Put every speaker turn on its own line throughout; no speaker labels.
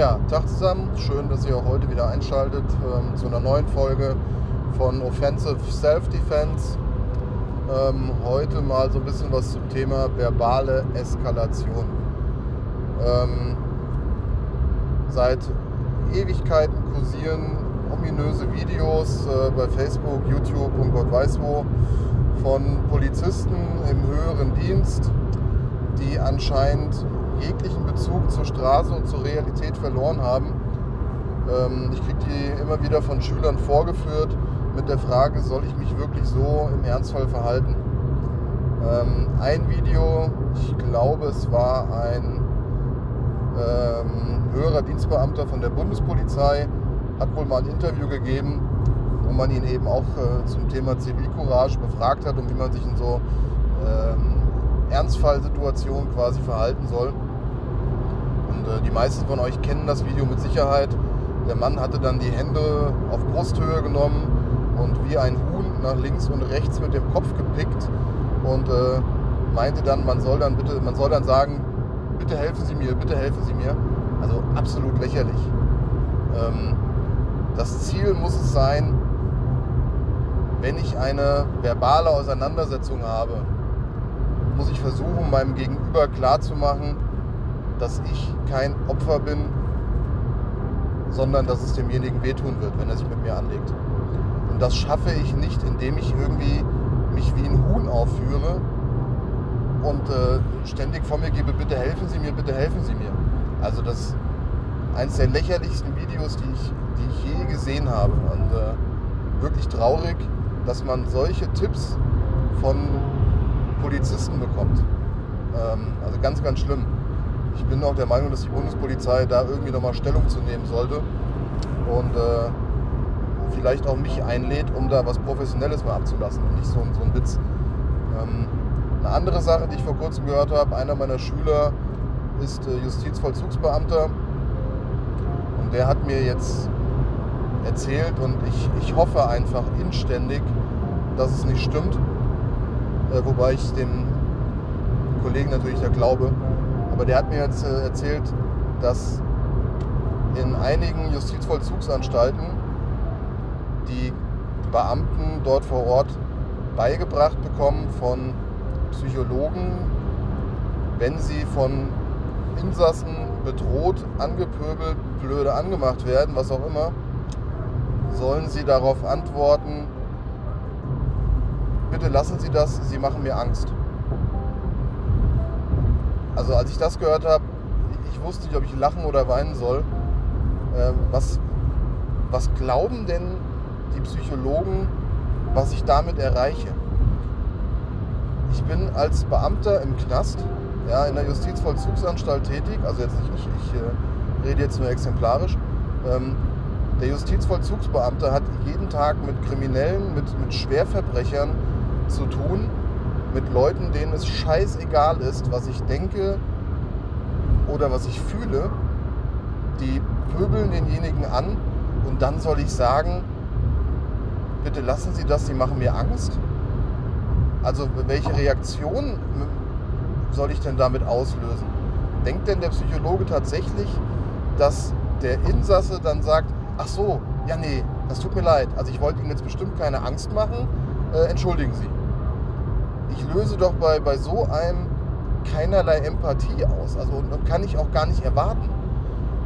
Ja, Tag zusammen. Schön, dass ihr auch heute wieder einschaltet ähm, zu einer neuen Folge von Offensive Self-Defense. Ähm, heute mal so ein bisschen was zum Thema verbale Eskalation. Ähm, seit Ewigkeiten kursieren ominöse Videos äh, bei Facebook, YouTube und Gott weiß wo von Polizisten im höheren Dienst, die anscheinend jeglichen Bezug zur Straße und zur Realität verloren haben. Ähm, ich kriege die immer wieder von Schülern vorgeführt mit der Frage, soll ich mich wirklich so im Ernstfall verhalten? Ähm, ein Video, ich glaube es war ein ähm, höherer Dienstbeamter von der Bundespolizei, hat wohl mal ein Interview gegeben, wo man ihn eben auch äh, zum Thema Zivilcourage befragt hat und wie man sich in so ähm, Ernstfallsituationen quasi verhalten soll. Und äh, die meisten von euch kennen das Video mit Sicherheit. Der Mann hatte dann die Hände auf Brusthöhe genommen und wie ein Huhn nach links und rechts mit dem Kopf gepickt und äh, meinte dann, man soll dann bitte, man soll dann sagen, bitte helfen Sie mir, bitte helfen Sie mir. Also absolut lächerlich. Ähm, das Ziel muss es sein, wenn ich eine verbale Auseinandersetzung habe, muss ich versuchen, meinem Gegenüber klarzumachen, dass ich kein Opfer bin, sondern dass es demjenigen wehtun wird, wenn er sich mit mir anlegt. Und das schaffe ich nicht, indem ich irgendwie mich wie ein Huhn aufführe und äh, ständig vor mir gebe, bitte helfen Sie mir, bitte helfen Sie mir. Also das ist eines der lächerlichsten Videos, die ich, die ich je gesehen habe. Und äh, wirklich traurig, dass man solche Tipps von Polizisten bekommt. Ähm, also ganz, ganz schlimm. Ich bin auch der Meinung, dass die Bundespolizei da irgendwie nochmal Stellung zu nehmen sollte und äh, vielleicht auch mich einlädt, um da was Professionelles mal abzulassen und nicht so, so ein Witz. Ähm, eine andere Sache, die ich vor kurzem gehört habe, einer meiner Schüler ist äh, Justizvollzugsbeamter und der hat mir jetzt erzählt und ich, ich hoffe einfach inständig, dass es nicht stimmt, äh, wobei ich dem Kollegen natürlich da glaube. Aber der hat mir jetzt äh, erzählt, dass in einigen Justizvollzugsanstalten die Beamten dort vor Ort beigebracht bekommen von Psychologen, wenn sie von Insassen bedroht, angepöbelt, blöde angemacht werden, was auch immer, sollen sie darauf antworten, bitte lassen Sie das, Sie machen mir Angst. Also als ich das gehört habe, ich wusste nicht, ob ich lachen oder weinen soll. Ähm, was, was glauben denn die Psychologen, was ich damit erreiche? Ich bin als Beamter im Knast, ja, in der Justizvollzugsanstalt tätig, also jetzt nicht ich, ich äh, rede jetzt nur exemplarisch. Ähm, der Justizvollzugsbeamte hat jeden Tag mit Kriminellen, mit, mit Schwerverbrechern zu tun, mit Leuten, denen es scheißegal ist, was ich denke oder was ich fühle. Die pöbeln denjenigen an und dann soll ich sagen, bitte lassen Sie das, Sie machen mir Angst. Also welche Reaktion soll ich denn damit auslösen? Denkt denn der Psychologe tatsächlich, dass der Insasse dann sagt, ach so, ja nee, das tut mir leid, also ich wollte Ihnen jetzt bestimmt keine Angst machen, äh, entschuldigen Sie ich löse doch bei, bei so einem keinerlei Empathie aus. Also kann ich auch gar nicht erwarten.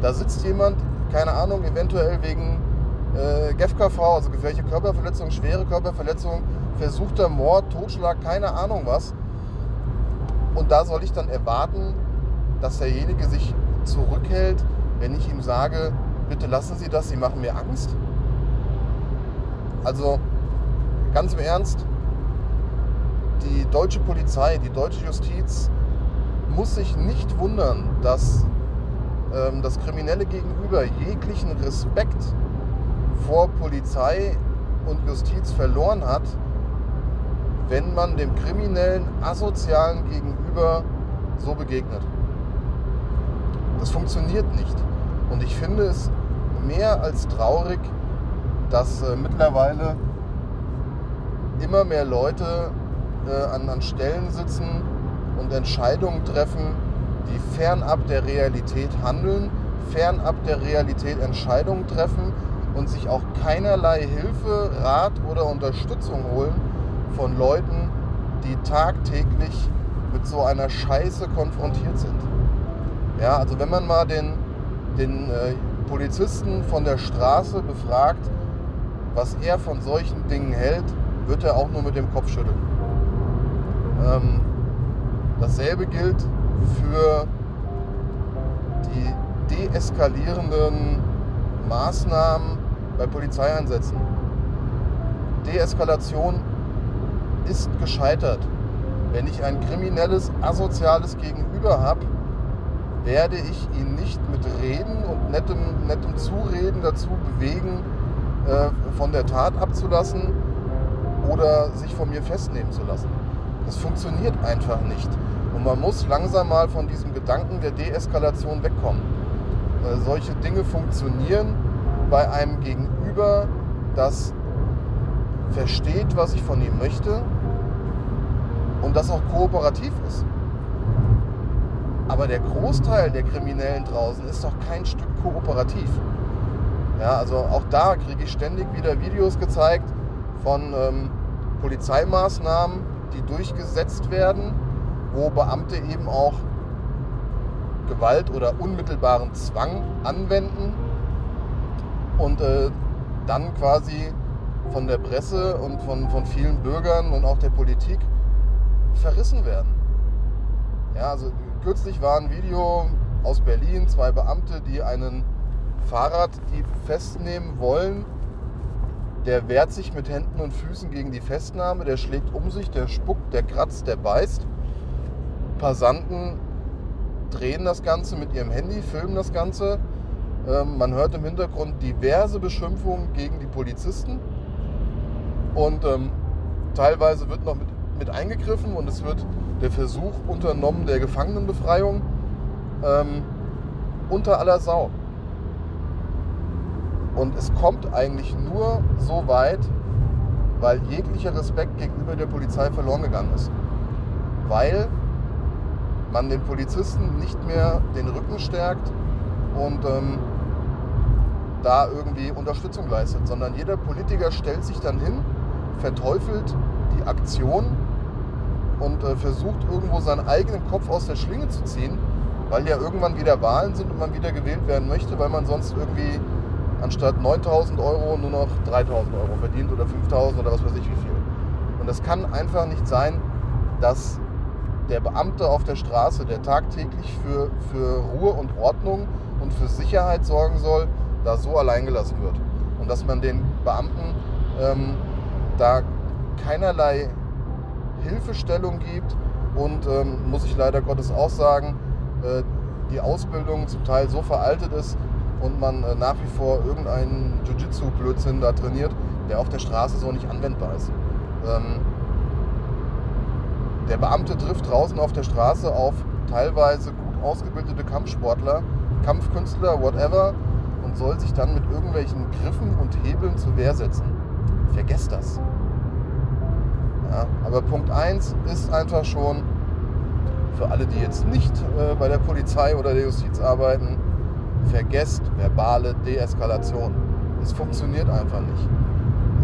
Da sitzt jemand, keine Ahnung, eventuell wegen äh, GFKV, also gefährliche Körperverletzung, schwere Körperverletzung, versuchter Mord, Totschlag, keine Ahnung was. Und da soll ich dann erwarten, dass derjenige sich zurückhält, wenn ich ihm sage, bitte lassen Sie das, Sie machen mir Angst. Also ganz im Ernst, die deutsche Polizei, die deutsche Justiz muss sich nicht wundern, dass ähm, das Kriminelle gegenüber jeglichen Respekt vor Polizei und Justiz verloren hat, wenn man dem kriminellen, asozialen gegenüber so begegnet. Das funktioniert nicht. Und ich finde es mehr als traurig, dass äh, mittlerweile immer mehr Leute äh, an, an Stellen sitzen und Entscheidungen treffen, die fernab der Realität handeln, fernab der Realität Entscheidungen treffen und sich auch keinerlei Hilfe, Rat oder Unterstützung holen von Leuten, die tagtäglich mit so einer Scheiße konfrontiert sind. Ja, also wenn man mal den, den äh, Polizisten von der Straße befragt, was er von solchen Dingen hält, wird er auch nur mit dem Kopf schütteln. Ähm, dasselbe gilt für die deeskalierenden Maßnahmen bei Polizeieinsätzen. Deeskalation ist gescheitert. Wenn ich ein kriminelles, asoziales Gegenüber habe, werde ich ihn nicht mit Reden und nettem, nettem Zureden dazu bewegen, äh, von der Tat abzulassen oder sich von mir festnehmen zu lassen. Das funktioniert einfach nicht. Und man muss langsam mal von diesem Gedanken der Deeskalation wegkommen. Äh, solche Dinge funktionieren bei einem Gegenüber, das versteht, was ich von ihm möchte und das auch kooperativ ist. Aber der Großteil der Kriminellen draußen ist doch kein Stück kooperativ. Ja, also auch da kriege ich ständig wieder Videos gezeigt von ähm, Polizeimaßnahmen, die durchgesetzt werden, wo Beamte eben auch Gewalt oder unmittelbaren Zwang anwenden und äh, dann quasi von der Presse und von, von vielen Bürgern und auch der Politik verrissen werden. Ja, also kürzlich war ein Video aus Berlin, zwei Beamte, die einen Fahrraddieb festnehmen wollen. Der wehrt sich mit Händen und Füßen gegen die Festnahme, der schlägt um sich, der spuckt, der kratzt, der beißt. Passanten drehen das Ganze mit ihrem Handy, filmen das Ganze. Ähm, man hört im Hintergrund diverse Beschimpfungen gegen die Polizisten. Und ähm, teilweise wird noch mit mit eingegriffen und es wird der Versuch unternommen der Gefangenenbefreiung ähm, unter aller Sau. Und es kommt eigentlich nur so weit, weil jeglicher Respekt gegenüber der Polizei verloren gegangen ist. Weil man den Polizisten nicht mehr den Rücken stärkt und ähm, da irgendwie Unterstützung leistet, sondern jeder Politiker stellt sich dann hin, verteufelt die Aktion und äh, versucht irgendwo seinen eigenen Kopf aus der Schlinge zu ziehen, weil ja irgendwann wieder Wahlen sind und man wieder gewählt werden möchte, weil man sonst irgendwie anstatt 9000 Euro nur noch 3000 Euro verdient oder 5000 oder was weiß ich wie viel. Und das kann einfach nicht sein, dass der Beamte auf der Straße, der tagtäglich für, für Ruhe und Ordnung und für Sicherheit sorgen soll, da so allein gelassen wird. Und dass man den Beamten ähm, da keinerlei Hilfestellung gibt und ähm, muss ich leider Gottes auch sagen, äh, die Ausbildung zum Teil so veraltet ist und man äh, nach wie vor irgendeinen Jiu-Jitsu-Blödsinn da trainiert, der auf der Straße so nicht anwendbar ist. Ähm, der Beamte trifft draußen auf der Straße auf teilweise gut ausgebildete Kampfsportler, Kampfkünstler, whatever, und soll sich dann mit irgendwelchen Griffen und Hebeln zur Wehr setzen. Vergesst das. Ja, aber Punkt 1 ist einfach schon für alle, die jetzt nicht äh, bei der Polizei oder der Justiz arbeiten, vergesst verbale Deeskalation. Es funktioniert einfach nicht.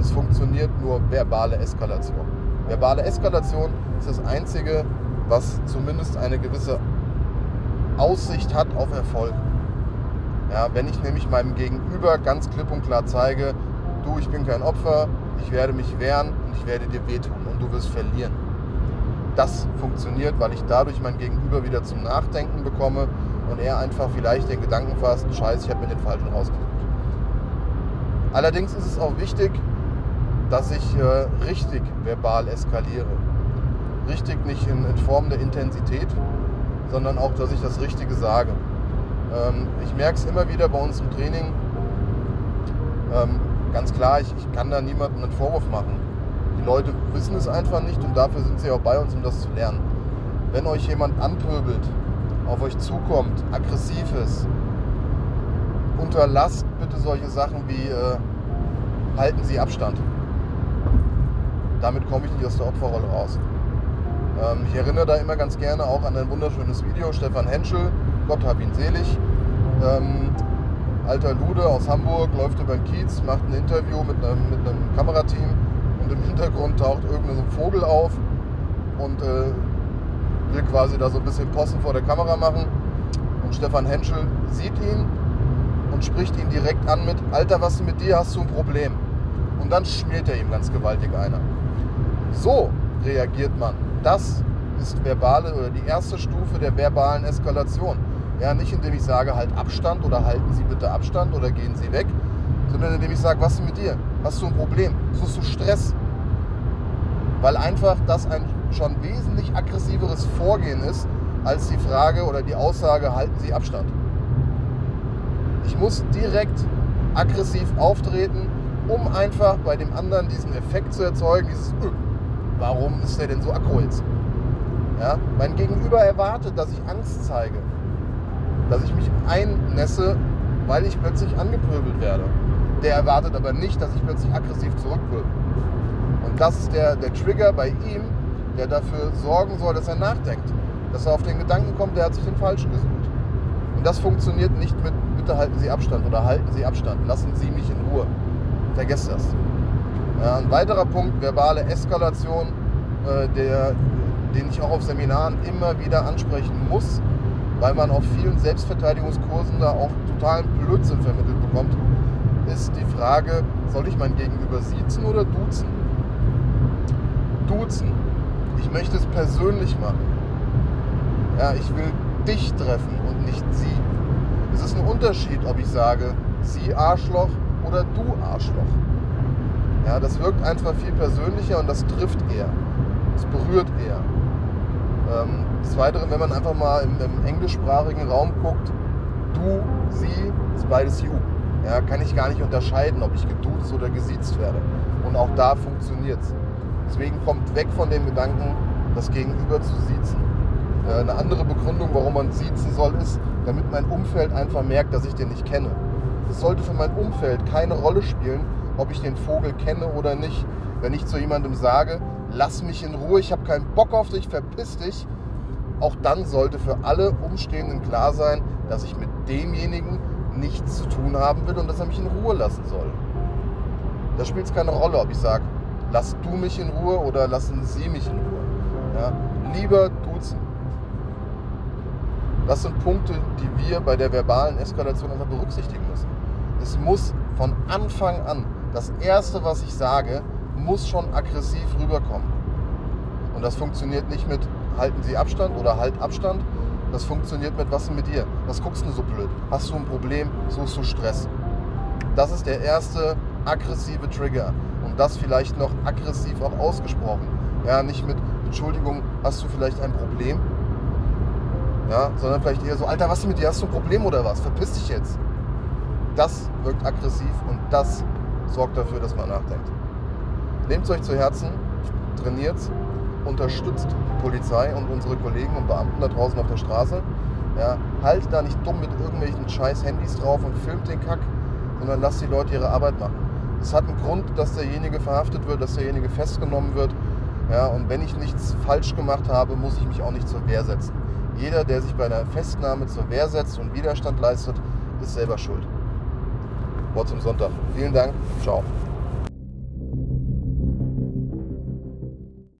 Es funktioniert nur verbale Eskalation. Verbale Eskalation ist das Einzige, was zumindest eine gewisse Aussicht hat auf Erfolg. Ja, wenn ich nämlich meinem Gegenüber ganz klipp und klar zeige, du, ich bin kein Opfer, ich werde mich wehren und ich werde dir wehtun und du wirst verlieren. Das funktioniert, weil ich dadurch mein Gegenüber wieder zum Nachdenken bekomme und er einfach vielleicht den Gedanken fasst, scheiße, ich habe mir den falschen rausgesucht. Allerdings ist es auch wichtig, dass ich äh, richtig verbal eskaliere. Richtig nicht in, in, Form der Intensität, sondern auch, dass ich das Richtige sage. Ähm, ich merke es immer wieder bei uns im Training. Ähm, ganz klar, ich, ich kann da niemandem einen Vorwurf machen. Die Leute wissen es einfach nicht und dafür sind sie auch bei uns, um das zu lernen. Wenn euch jemand anpöbelt, auf euch zukommt, aggressiv ist, unterlasst bitte solche Sachen wie äh, halten Sie Abstand. Damit komme ich nicht aus der Opferrolle raus. Ähm, ich erinnere da immer ganz gerne auch an ein wunderschönes Video, Stefan Henschel, Gott hab ihn selig, Ähm, alter Lude aus Hamburg läuft über den Kiez, macht ein Interview mit einem, mit einem Kamerateam und im Hintergrund taucht irgendein Vogel auf und äh, will quasi da so ein bisschen Possen vor der Kamera machen. Und Stefan Henschel sieht ihn und spricht ihn direkt an mit, Alter, was mit dir, hast du ein Problem? Und dann schmiert er ihm ganz gewaltig einer. So reagiert man. Das ist verbale oder die erste Stufe der verbalen Eskalation. Ja, nicht indem ich sage, halt Abstand oder halten Sie bitte Abstand oder gehen Sie weg, sondern indem ich sage, was ist mit dir? Hast du ein Problem? Suchst du Stress? Weil einfach das ein schon wesentlich aggressiveres Vorgehen ist, als die Frage oder die Aussage, halten Sie Abstand. Ich muss direkt aggressiv auftreten, um einfach bei dem anderen diesen Effekt zu erzeugen, dieses, öh, warum ist der denn so aggro jetzt? Ja? Mein Gegenüber erwartet, dass ich Angst zeige dass ich mich einnässe, weil ich plötzlich angepöbelt werde. Der erwartet aber nicht, dass ich plötzlich aggressiv zurückwirke. Und das ist der, der Trigger bei ihm, der dafür sorgen soll, dass er nachdenkt. Dass er auf den Gedanken kommt, der hat sich den Falschen gesucht. Und das funktioniert nicht mit, bitte halten Sie Abstand oder halten Sie Abstand, lassen Sie mich in Ruhe. Vergesst das. Ein weiterer Punkt, verbale Eskalation, äh, der, den ich auch auf Seminaren immer wieder ansprechen muss, weil man auf vielen Selbstverteidigungskursen da auch totalen Blödsinn vermittelt bekommt, ist die Frage, soll ich mein Gegenüber siezen oder duzen? Duzen. Ich möchte es persönlich machen. Ja, ich will dich treffen und nicht sie. Es ist ein Unterschied, ob ich sage, sie Arschloch oder du Arschloch. Ja, das wirkt einfach viel persönlicher und das trifft eher. Es berührt eher. Ähm, des Weiteren, wenn man einfach mal im, im englischsprachigen Raum guckt, du, sie, ist beides you. Ja, kann ich gar nicht unterscheiden, ob ich geduzt oder gesiezt werde. Und auch da funktioniert es. Deswegen kommt weg von dem Gedanken, das Gegenüber zu siezen. Äh, eine andere Begründung, warum man siezen soll, ist, damit mein Umfeld einfach merkt, dass ich den nicht kenne. Es sollte für mein Umfeld keine Rolle spielen, ob ich den Vogel kenne oder nicht. Wenn ich zu jemandem sage, lass mich in Ruhe, ich habe keinen Bock auf dich, verpiss dich, auch dann sollte für alle Umstehenden klar sein, dass ich mit demjenigen nichts zu tun haben will und dass er mich in Ruhe lassen soll. Da spielt es keine Rolle, ob ich sage, lass du mich in Ruhe oder lassen sie mich in Ruhe. Ja? Lieber duzen. Das sind Punkte, die wir bei der verbalen Eskalation immer berücksichtigen müssen. Es muss von Anfang an, das Erste, was ich sage, muss schon aggressiv rüberkommen. Und das funktioniert nicht mit halten Sie Abstand oder halt Abstand. Das funktioniert mit was mit dir? Was guckst du so blöd? Hast du ein Problem? Suchst du Stress? Das ist der erste aggressive Trigger. Und das vielleicht noch aggressiv auch ausgesprochen. Ja, nicht mit Entschuldigung, hast du vielleicht ein Problem? Ja, sondern vielleicht eher so, Alter, was ist mit dir? Hast du ein Problem oder was? Verpiss dich jetzt. Das wirkt aggressiv und das sorgt dafür, dass man nachdenkt. Nehmt es euch zu Herzen, trainiert unterstützt die Polizei und unsere Kollegen und Beamten da draußen auf der Straße. Ja, halt da nicht dumm mit irgendwelchen scheiß Handys drauf und filmt den Kack, sondern lasst die Leute ihre Arbeit machen. Es hat einen Grund, dass derjenige verhaftet wird, dass derjenige festgenommen wird. Ja, und wenn ich nichts falsch gemacht habe, muss ich mich auch nicht zur Wehr setzen. Jeder, der sich bei einer Festnahme zur Wehr setzt und Widerstand leistet, ist selber schuld. Wort zum Sonntag. Vielen Dank. Ciao.